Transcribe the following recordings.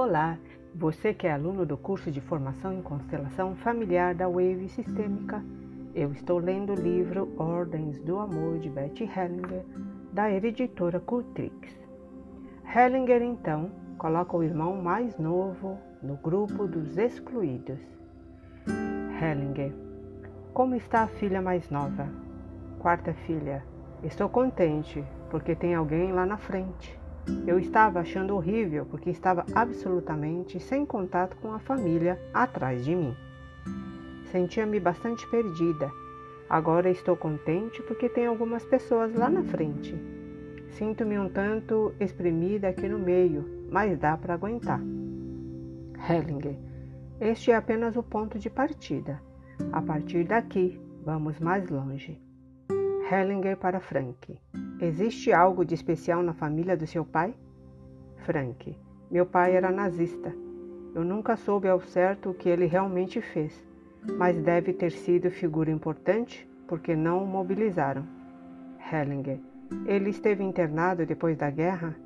Olá, você que é aluno do curso de formação em constelação familiar da Wave Sistêmica, eu estou lendo o livro Ordens do Amor de Betty Hellinger, da editora Cultrix. Hellinger, então, coloca o irmão mais novo no grupo dos excluídos. Hellinger, como está a filha mais nova? Quarta filha, estou contente porque tem alguém lá na frente. Eu estava achando horrível porque estava absolutamente sem contato com a família atrás de mim. Sentia-me bastante perdida. Agora estou contente porque tem algumas pessoas lá na frente. Sinto-me um tanto espremida aqui no meio, mas dá para aguentar. Hellinger, este é apenas o ponto de partida. A partir daqui, vamos mais longe. Hellinger para Frank. Existe algo de especial na família do seu pai? Frank. Meu pai era nazista. Eu nunca soube ao certo o que ele realmente fez, mas deve ter sido figura importante porque não o mobilizaram. Hellinger. Ele esteve internado depois da guerra?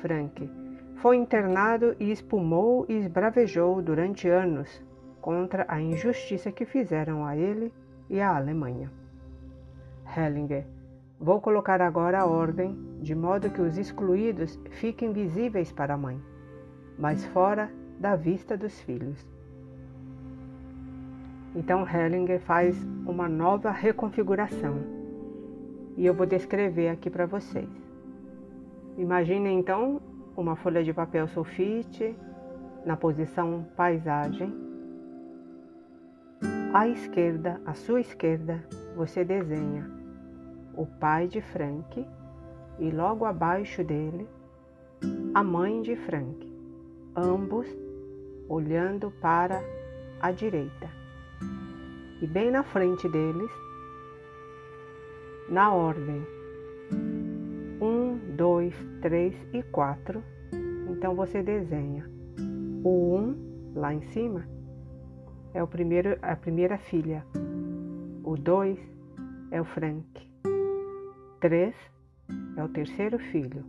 Frank. Foi internado e espumou e esbravejou durante anos contra a injustiça que fizeram a ele e à Alemanha. Hellinger. Vou colocar agora a ordem, de modo que os excluídos fiquem visíveis para a mãe, mas fora da vista dos filhos. Então Hellinger faz uma nova reconfiguração e eu vou descrever aqui para vocês. Imagine então uma folha de papel sulfite na posição paisagem. À esquerda, à sua esquerda, você desenha o pai de Frank e logo abaixo dele a mãe de Frank, ambos olhando para a direita. E bem na frente deles, na ordem 1, 2, 3 e 4, então você desenha o 1 lá em cima é o primeiro, a primeira filha, o 2 é o Frank, Três é o terceiro filho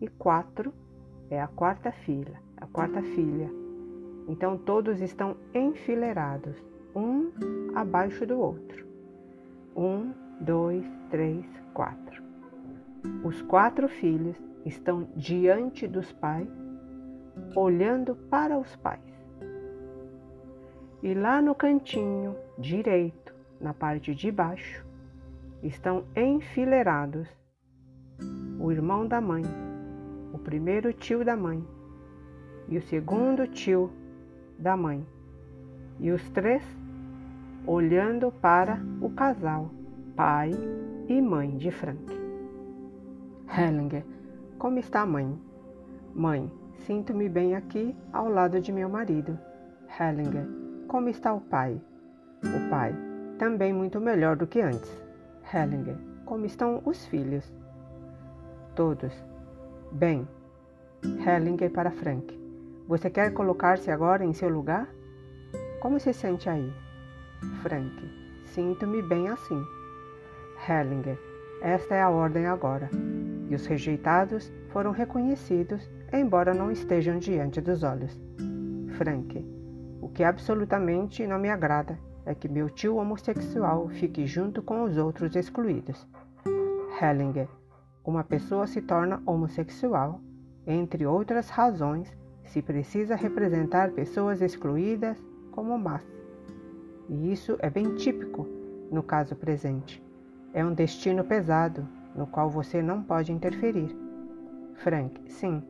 e quatro é a quarta filha, a quarta filha. Então todos estão enfileirados, um abaixo do outro. Um, dois, três, quatro. Os quatro filhos estão diante dos pais, olhando para os pais. E lá no cantinho direito, na parte de baixo, estão enfileirados o irmão da mãe, o primeiro tio da mãe e o segundo tio da mãe, e os três olhando para o casal, pai e mãe de Frank. Hellinger, como está a mãe? Mãe, sinto-me bem aqui ao lado de meu marido. Hellinger, como está o pai? O pai, também muito melhor do que antes. Hellinger. Como estão os filhos? Todos. Bem. Hellinger para Frank. Você quer colocar-se agora em seu lugar? Como se sente aí? Frank. Sinto-me bem assim. Hellinger. Esta é a ordem agora. E os rejeitados foram reconhecidos, embora não estejam diante dos olhos. Frank. O que absolutamente não me agrada é que meu tio homossexual fique junto com os outros excluídos. Hellinger. Uma pessoa se torna homossexual, entre outras razões, se precisa representar pessoas excluídas como más. E isso é bem típico no caso presente. É um destino pesado, no qual você não pode interferir. Frank, sim.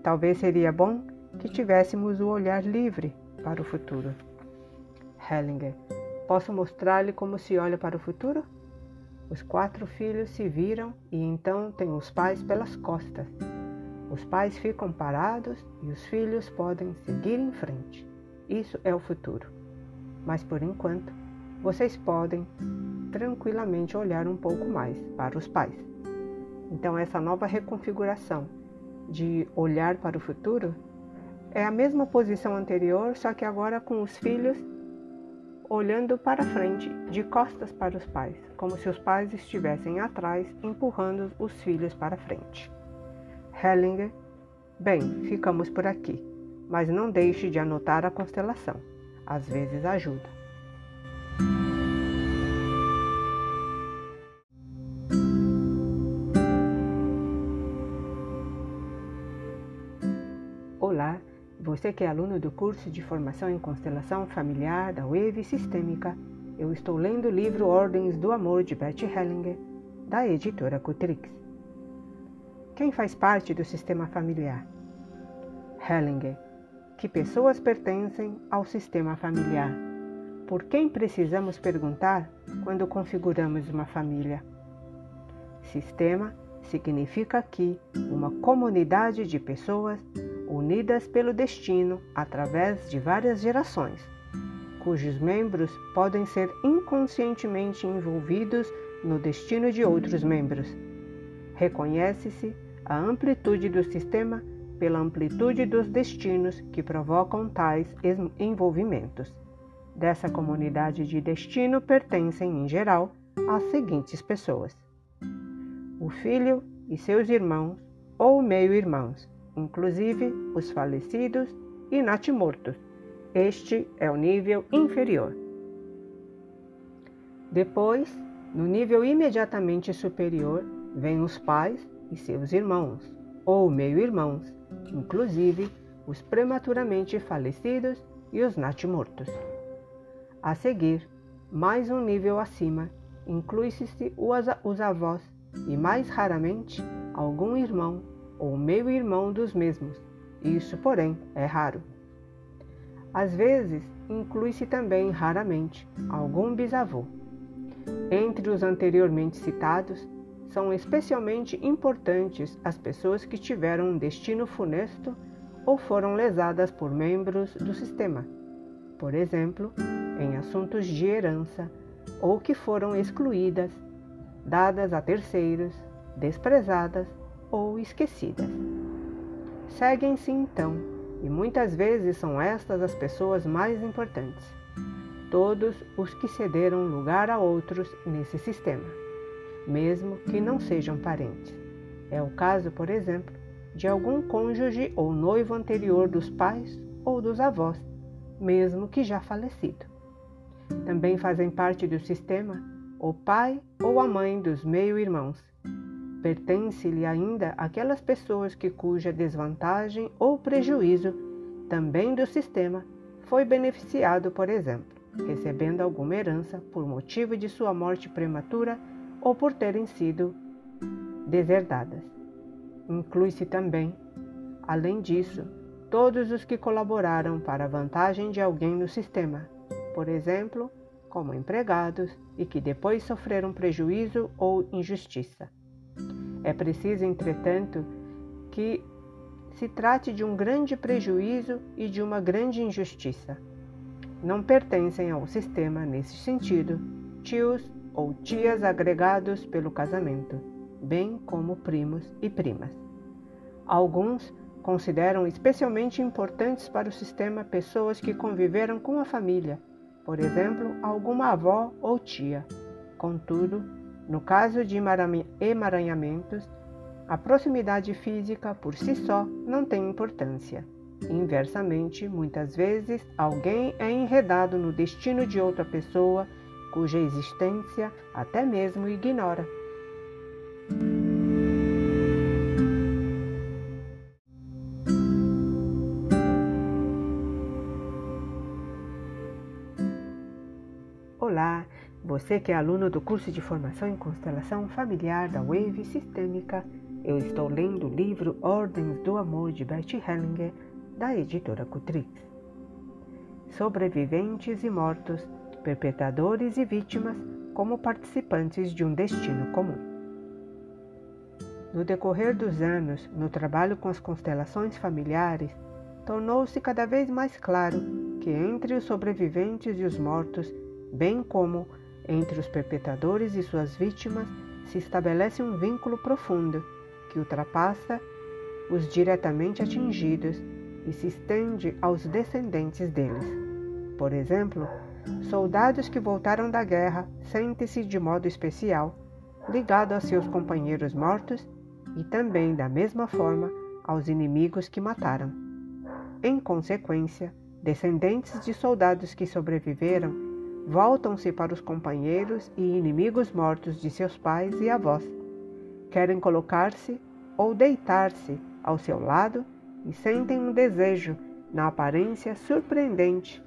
Talvez seria bom que tivéssemos o olhar livre para o futuro. Hellinger. Posso mostrar-lhe como se olha para o futuro? Os quatro filhos se viram e então têm os pais pelas costas. Os pais ficam parados e os filhos podem seguir em frente. Isso é o futuro. Mas por enquanto, vocês podem tranquilamente olhar um pouco mais para os pais. Então, essa nova reconfiguração de olhar para o futuro é a mesma posição anterior, só que agora com os filhos olhando para frente, de costas para os pais, como se os pais estivessem atrás, empurrando os filhos para frente. Hellinger, bem, ficamos por aqui. mas não deixe de anotar a constelação. Às vezes ajuda. Você que é aluno do curso de formação em constelação familiar da Wave Sistêmica, eu estou lendo o livro Ordens do Amor de Bert Hellinger, da editora Cutrix. Quem faz parte do sistema familiar? Hellinger. Que pessoas pertencem ao sistema familiar? Por quem precisamos perguntar quando configuramos uma família? Sistema significa aqui uma comunidade de pessoas unidas pelo destino através de várias gerações, cujos membros podem ser inconscientemente envolvidos no destino de outros membros. Reconhece-se a amplitude do sistema pela amplitude dos destinos que provocam tais envolvimentos. Dessa comunidade de destino pertencem, em geral, as seguintes pessoas: o filho e seus irmãos ou meio-irmãos, inclusive os falecidos e natimortos. Este é o nível inferior. Depois, no nível imediatamente superior, vêm os pais e seus irmãos, ou meio-irmãos, inclusive os prematuramente falecidos e os natimortos. A seguir, mais um nível acima, inclui-se os avós e, mais raramente, algum irmão ou meio-irmão dos mesmos. Isso, porém, é raro. Às vezes, inclui-se também, raramente, algum bisavô. Entre os anteriormente citados, são especialmente importantes as pessoas que tiveram um destino funesto ou foram lesadas por membros do sistema, por exemplo, em assuntos de herança, ou que foram excluídas, dadas a terceiros, desprezadas ou esquecidas. Seguem-se então, e muitas vezes são estas as pessoas mais importantes, todos os que cederam lugar a outros nesse sistema mesmo que não sejam parentes. É o caso, por exemplo, de algum cônjuge ou noivo anterior dos pais ou dos avós, mesmo que já falecido. Também fazem parte do sistema o pai ou a mãe dos meio-irmãos. Pertence-lhe ainda aquelas pessoas que cuja desvantagem ou prejuízo, também do sistema, foi beneficiado, por exemplo, recebendo alguma herança por motivo de sua morte prematura ou por terem sido deserdadas. Inclui-se também, além disso, todos os que colaboraram para a vantagem de alguém no sistema, por exemplo, como empregados e que depois sofreram prejuízo ou injustiça. É preciso, entretanto, que se trate de um grande prejuízo e de uma grande injustiça. Não pertencem ao sistema nesse sentido tios ou tias agregados pelo casamento, bem como primos e primas. Alguns consideram especialmente importantes para o sistema pessoas que conviveram com a família, por exemplo, alguma avó ou tia. Contudo, no caso de emaranhamentos, a proximidade física por si só não tem importância. Inversamente, muitas vezes alguém é enredado no destino de outra pessoa cuja existência até mesmo ignora. Você que é aluno do curso de formação em constelação familiar da Wave Sistêmica, eu estou lendo o livro Ordens do Amor de Bert Hellinger, da editora Cutrix. Sobreviventes e mortos perpetradores e vítimas como participantes de um destino comum. No decorrer dos anos, no trabalho com as constelações familiares, tornou-se cada vez mais claro que entre os sobreviventes e os mortos, bem como entre os perpetradores e suas vítimas, se estabelece um vínculo profundo que ultrapassa os diretamente atingidos e se estende aos descendentes deles. Por exemplo, soldados que voltaram da guerra sentem-se de modo especial ligados a seus companheiros mortos e também, da mesma forma, aos inimigos que mataram. Em consequência, descendentes de soldados que sobreviveram voltam-se para os companheiros e inimigos mortos de seus pais e avós. Querem colocar-se ou deitar-se ao seu lado e sentem um desejo, na aparência surpreendente,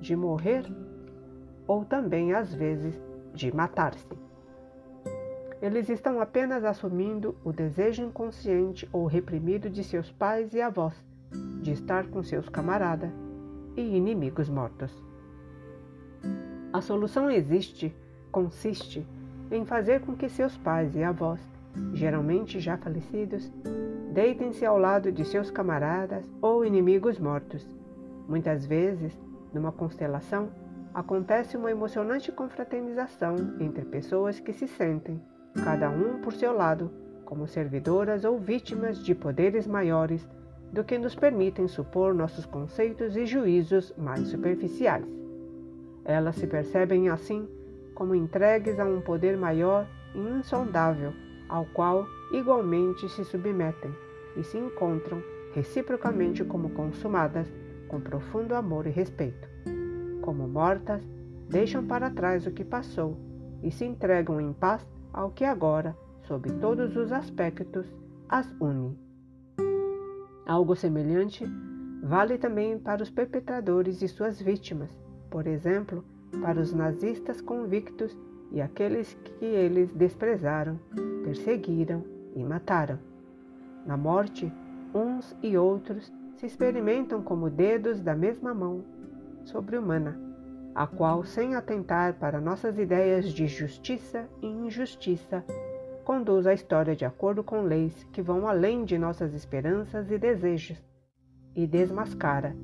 de morrer ou também, às vezes, de matar-se. Eles estão apenas assumindo o desejo inconsciente ou reprimido de seus pais e avós de estar com seus camaradas e inimigos mortos. A solução existe, consiste em fazer com que seus pais e avós, geralmente já falecidos, deitem-se ao lado de seus camaradas ou inimigos mortos. Muitas vezes, numa constelação, acontece uma emocionante confraternização entre pessoas que se sentem, cada um por seu lado, como servidoras ou vítimas de poderes maiores do que nos permitem supor nossos conceitos e juízos mais superficiais. Elas se percebem assim como entregues a um poder maior e insondável, ao qual igualmente se submetem e se encontram reciprocamente como consumadas com profundo amor e respeito. Como mortas, deixam para trás o que passou e se entregam em paz ao que agora, sob todos os aspectos, as une. Algo semelhante vale também para os perpetradores e suas vítimas, por exemplo, para os nazistas convictos e aqueles que eles desprezaram, perseguiram e mataram. Na morte, uns e outros se experimentam como dedos da mesma mão sobre-humana, a qual, sem atentar para nossas ideias de justiça e injustiça, conduz a história de acordo com leis que vão além de nossas esperanças e desejos e desmascara,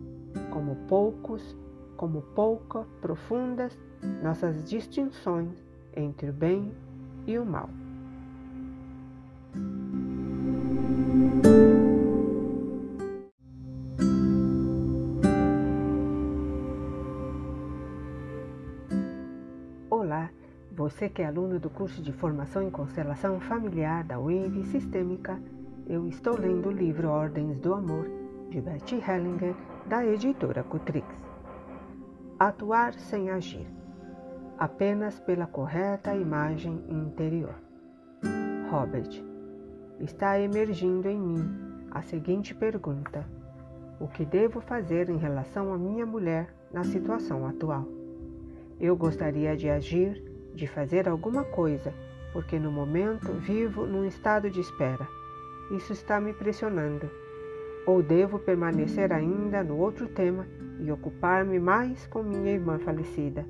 como poucos, como pouca profundas, nossas distinções entre o bem e o mal. Você que é aluno do curso de Formação em Constelação Familiar da UENV Sistêmica, eu estou lendo o livro Ordens do Amor, de Betty Hellinger, da editora Cutrix. Atuar sem agir, apenas pela correta imagem interior. Robert, está emergindo em mim a seguinte pergunta: O que devo fazer em relação à minha mulher na situação atual? Eu gostaria de agir de fazer alguma coisa, porque no momento vivo num estado de espera. Isso está me pressionando. Ou devo permanecer ainda no outro tema e ocupar-me mais com minha irmã falecida.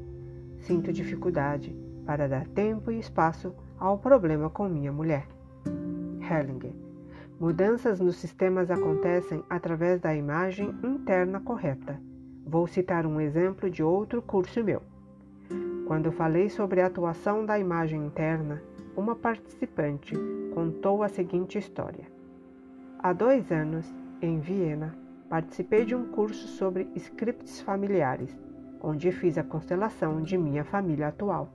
Sinto dificuldade para dar tempo e espaço ao problema com minha mulher. Hellinger. Mudanças nos sistemas acontecem através da imagem interna correta. Vou citar um exemplo de outro curso meu. Quando falei sobre a atuação da imagem interna, uma participante contou a seguinte história. Há dois anos, em Viena, participei de um curso sobre scripts familiares, onde fiz a constelação de minha família atual.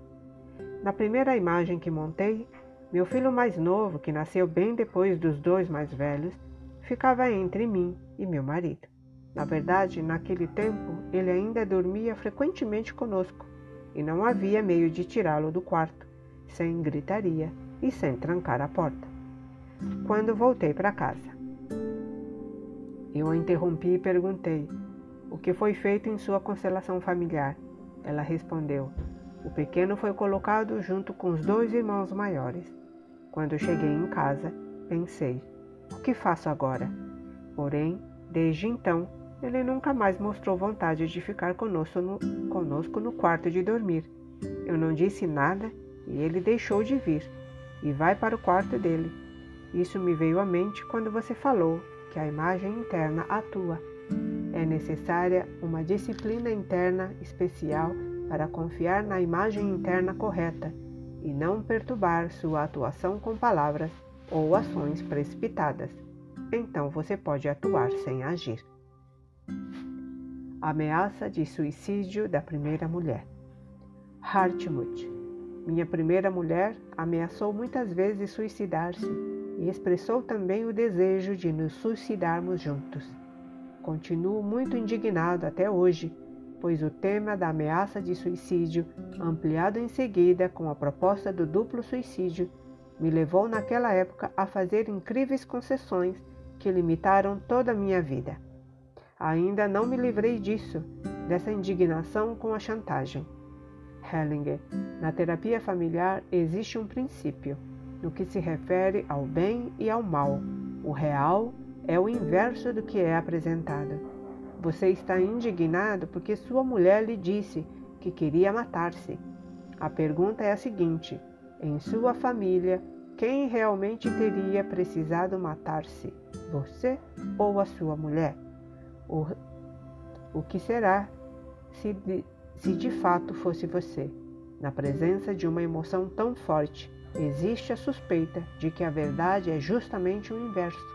Na primeira imagem que montei, meu filho mais novo, que nasceu bem depois dos dois mais velhos, ficava entre mim e meu marido. Na verdade, naquele tempo, ele ainda dormia frequentemente conosco e não havia meio de tirá-lo do quarto, sem gritaria e sem trancar a porta. Quando voltei para casa, eu a interrompi e perguntei: O que foi feito em sua constelação familiar? Ela respondeu: O pequeno foi colocado junto com os dois irmãos maiores. Quando cheguei em casa, pensei: O que faço agora? Porém, desde então, ele nunca mais mostrou vontade de ficar conosco no, conosco no quarto de dormir. Eu não disse nada e ele deixou de vir e vai para o quarto dele. Isso me veio à mente quando você falou que a imagem interna atua. É necessária uma disciplina interna especial para confiar na imagem interna correta e não perturbar sua atuação com palavras ou ações precipitadas. Então você pode atuar sem agir. Ameaça de suicídio da primeira mulher. Hartmut. Minha primeira mulher ameaçou muitas vezes suicidar-se e expressou também o desejo de nos suicidarmos juntos. Continuo muito indignado até hoje, pois o tema da ameaça de suicídio, ampliado em seguida com a proposta do duplo suicídio, me levou naquela época a fazer incríveis concessões que limitaram toda a minha vida. Ainda não me livrei disso, dessa indignação com a chantagem. Hellinger, na terapia familiar existe um princípio no que se refere ao bem e ao mal. O real é o inverso do que é apresentado. Você está indignado porque sua mulher lhe disse que queria matar-se. A pergunta é a seguinte: em sua família, quem realmente teria precisado matar-se? Você ou a sua mulher? O, o que será se de, se de fato fosse você? Na presença de uma emoção tão forte, existe a suspeita de que a verdade é justamente o inverso.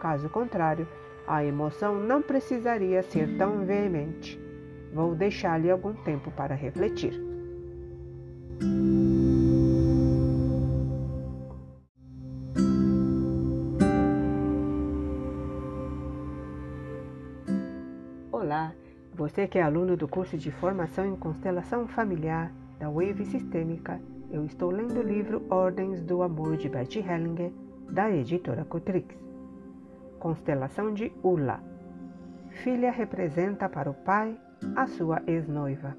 Caso contrário, a emoção não precisaria ser tão veemente. Vou deixar-lhe algum tempo para refletir. Olá, você que é aluno do curso de Formação em Constelação Familiar da Wave Sistêmica, eu estou lendo o livro Ordens do Amor de Bert Hellinger, da editora Cotrix. Constelação de Ula. Filha representa para o pai a sua ex-noiva.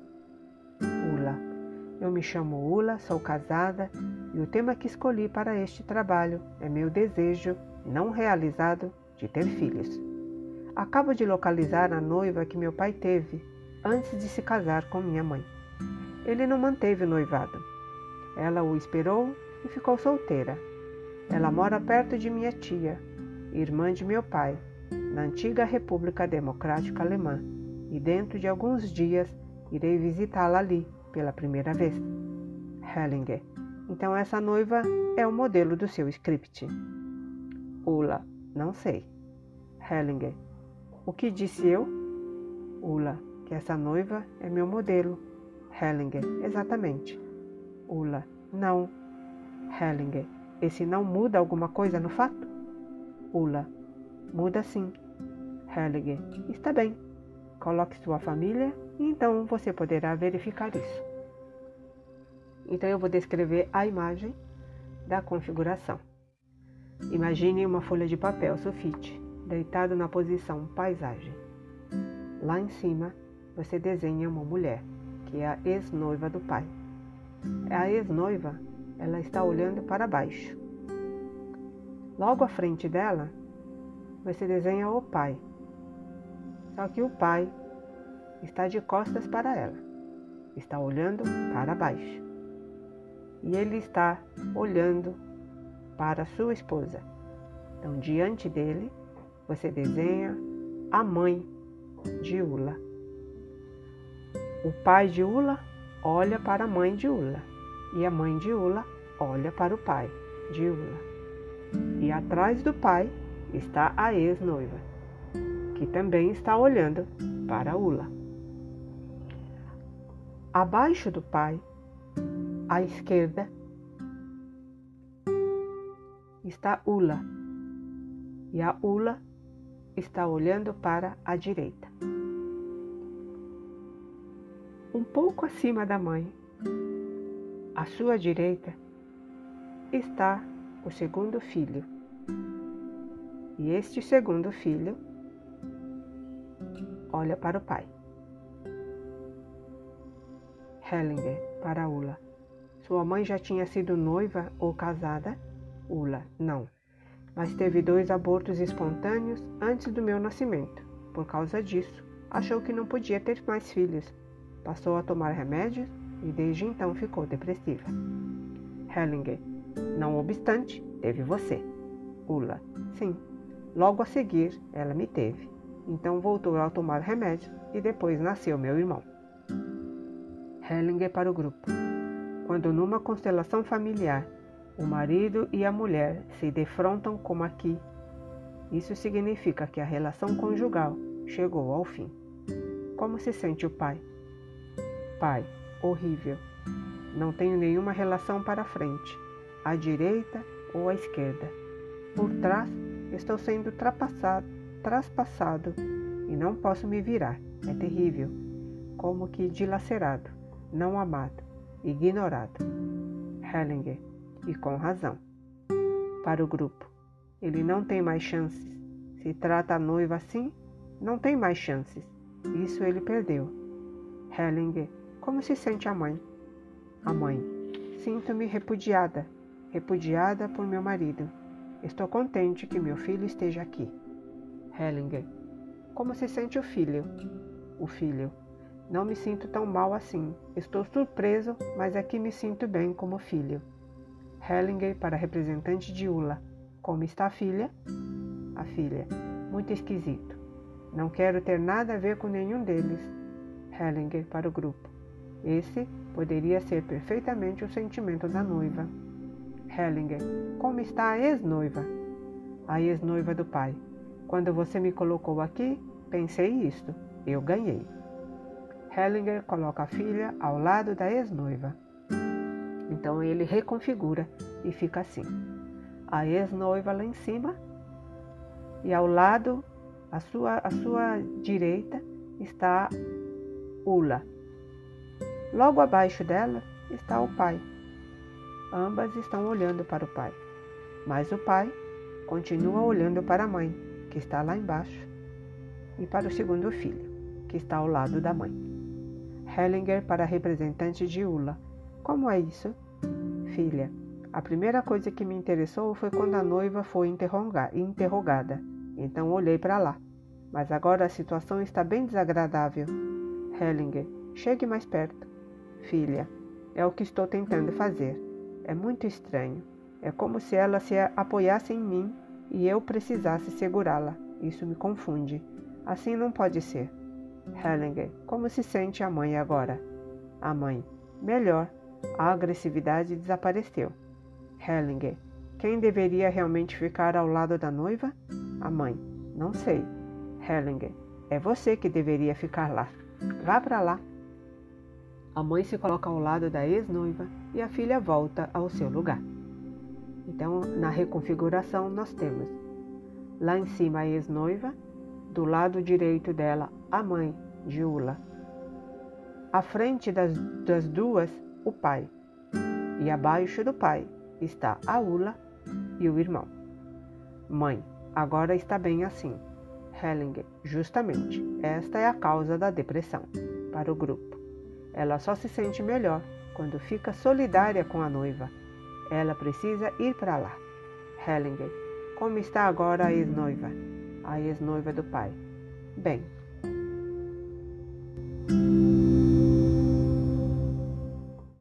Ula. Eu me chamo Ula, sou casada e o tema que escolhi para este trabalho é meu desejo não realizado de ter filhos. Acabo de localizar a noiva que meu pai teve antes de se casar com minha mãe. Ele não manteve o noivado. Ela o esperou e ficou solteira. Ela mora perto de minha tia, irmã de meu pai, na antiga República Democrática Alemã, e dentro de alguns dias irei visitá-la ali pela primeira vez. Hellinger. Então essa noiva é o modelo do seu script. Ula. Não sei. Hellinger. O que disse eu? Ula, que essa noiva é meu modelo. Hellinger, exatamente. Ula, não. Hellinger, esse não muda alguma coisa no fato? Ula, muda sim. Hellinger, está bem. Coloque sua família e então você poderá verificar isso. Então eu vou descrever a imagem da configuração. Imagine uma folha de papel sulfite deitado na posição paisagem. Lá em cima, você desenha uma mulher, que é a ex-noiva do pai. A ex-noiva, ela está olhando para baixo. Logo à frente dela, você desenha o pai. Só que o pai está de costas para ela, está olhando para baixo. E ele está olhando para sua esposa. Então, diante dele, você desenha a mãe de Ula. O pai de Ula olha para a mãe de Ula e a mãe de Ula olha para o pai de Ula. E atrás do pai está a ex-noiva, que também está olhando para Ula. Abaixo do pai, à esquerda, está Ula. E a Ula está olhando para a direita. Um pouco acima da mãe, à sua direita, está o segundo filho. E este segundo filho olha para o pai. Hellinger para Ula. Sua mãe já tinha sido noiva ou casada? Ula, não mas teve dois abortos espontâneos antes do meu nascimento. Por causa disso, achou que não podia ter mais filhos. Passou a tomar remédios e desde então ficou depressiva. Hellinger, não obstante, teve você. Ula, sim. Logo a seguir, ela me teve. Então voltou a tomar remédios e depois nasceu meu irmão. Hellinger para o grupo. Quando numa constelação familiar o marido e a mulher se defrontam como aqui. Isso significa que a relação conjugal chegou ao fim. Como se sente o pai? Pai, horrível. Não tenho nenhuma relação para frente, à direita ou à esquerda. Por trás, estou sendo traspassado e não posso me virar. É terrível, como que dilacerado, não amado, ignorado. Hellinger, e com razão. Para o grupo, ele não tem mais chances. Se trata a noiva assim, não tem mais chances. Isso ele perdeu. Hellinger, como se sente a mãe? A mãe, sinto-me repudiada, repudiada por meu marido. Estou contente que meu filho esteja aqui. Hellinger, como se sente o filho? O filho, não me sinto tão mal assim. Estou surpreso, mas aqui me sinto bem como filho. Hellinger para representante de Ula. Como está a filha? A filha, muito esquisito. Não quero ter nada a ver com nenhum deles. Hellinger para o grupo. Esse poderia ser perfeitamente o sentimento da noiva. Hellinger, como está a ex-noiva? A ex-noiva do pai. Quando você me colocou aqui, pensei isto. Eu ganhei. Hellinger coloca a filha ao lado da ex-noiva. Então ele reconfigura e fica assim. A ex-noiva lá em cima e ao lado, à sua, à sua direita, está Ula. Logo abaixo dela está o pai. Ambas estão olhando para o pai, mas o pai continua olhando para a mãe, que está lá embaixo, e para o segundo filho, que está ao lado da mãe. Hellinger para representante de Ula. Como é isso? Filha, a primeira coisa que me interessou foi quando a noiva foi interrogada. Então olhei para lá. Mas agora a situação está bem desagradável. Hellinger, chegue mais perto. Filha, é o que estou tentando fazer. É muito estranho. É como se ela se apoiasse em mim e eu precisasse segurá-la. Isso me confunde. Assim não pode ser. Hellinger, como se sente a mãe agora? A mãe, melhor. A agressividade desapareceu. Hellinger, quem deveria realmente ficar ao lado da noiva? A mãe, não sei. Hellinger, é você que deveria ficar lá. Vá para lá. A mãe se coloca ao lado da ex-noiva e a filha volta ao seu lugar. Então, na reconfiguração, nós temos lá em cima a ex-noiva, do lado direito dela a mãe de Ula, à frente das, das duas, o pai, e abaixo do pai está a Ula e o irmão. Mãe, agora está bem assim. Hellinger, justamente, esta é a causa da depressão para o grupo. Ela só se sente melhor quando fica solidária com a noiva. Ela precisa ir para lá. Hellinger, como está agora a ex-noiva? A ex-noiva do pai. Bem.